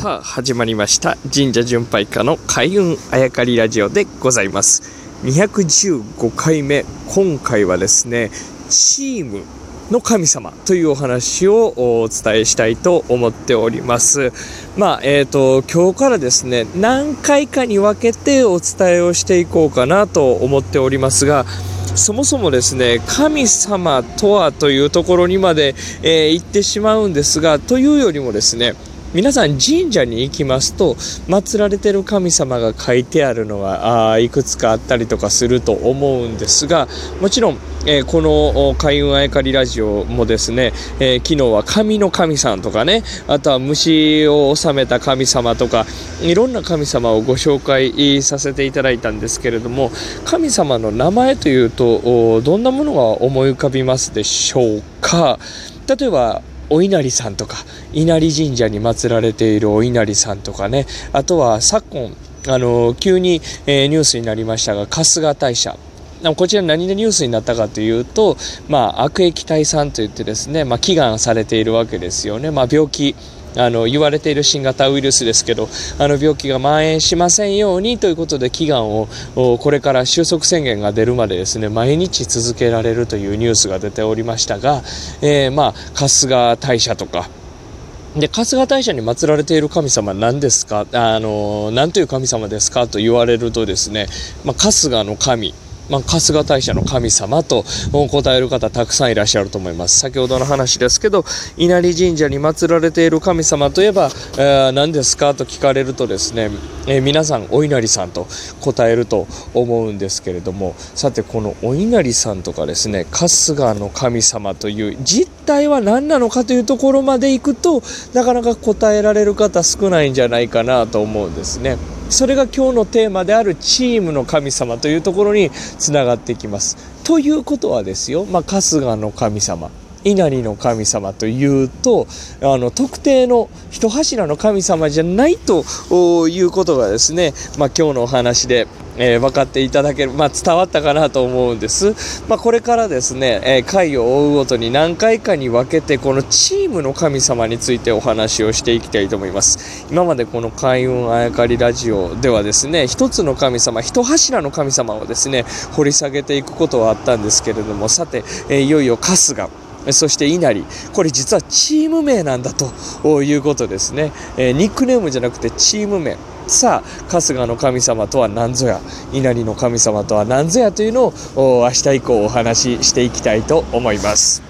さあ始まりました。神社巡拝家の開運あやかりラジオでございます。215回目今回はですねチームの神様というお話をお伝えしたいと思っております。まあえーと今日からですね何回かに分けてお伝えをしていこうかなと思っておりますがそもそもですね神様とはというところにまで、えー、行ってしまうんですがというよりもですね皆さん神社に行きますと祀られてる神様が書いてあるのはあいくつかあったりとかすると思うんですがもちろん、えー、この開運あやかりラジオもですね、えー、昨日は神の神さんとかねあとは虫を治めた神様とかいろんな神様をご紹介させていただいたんですけれども神様の名前というとどんなものが思い浮かびますでしょうか？例えばお稲荷さんとか稲荷神社に祀られているお稲荷さんとかね。あとは昨今あの急に、えー、ニュースになりましたが春日大社。こちら何でニュースになったかというと、まあ、悪液退散といってですね、まあ、祈願されているわけですよね、まあ、病気あの言われている新型ウイルスですけどあの病気が蔓延しませんようにということで祈願をこれから収束宣言が出るまでですね毎日続けられるというニュースが出ておりましたが、えー、まあ春日大社とか。で春日大社に祀られている神様何ですか？あの何という神様ですか？と言われるとですね、まあ、春日の神。まあ、春日大社の神様と答える方たくさんいらっしゃると思います先ほどの話ですけど稲荷神社に祀られている神様といえば、えー、何ですかと聞かれるとですね、えー、皆さんお稲荷さんと答えると思うんですけれどもさてこのお稲荷さんとかですね春日の神様という実態は何なのかというところまでいくとなかなか答えられる方少ないんじゃないかなと思うんですね。それが今日のテーマであるチームの神様というところにつながっていきます。ということはですよ、まあ、春日の神様稲荷の神様というとあの特定の一柱の神様じゃないということがですね、まあ、今日のお話でえー、分かっていただける、まあ、伝わったかなと思うんです。まあ、これからですね、えー、回を追うごとに何回かに分けて、このチームの神様についてお話をしていきたいと思います。今までこの開運あやかりラジオではですね、一つの神様、一柱の神様をですね、掘り下げていくことはあったんですけれども、さて、えー、いよいよ春日、そして稲荷。これ実はチーム名なんだということですね、えー、ニックネームじゃなくてチーム名。さあ春日の神様とは何ぞや。稲荷の神様とは何ぞやというのを明日以降お話ししていきたいと思います。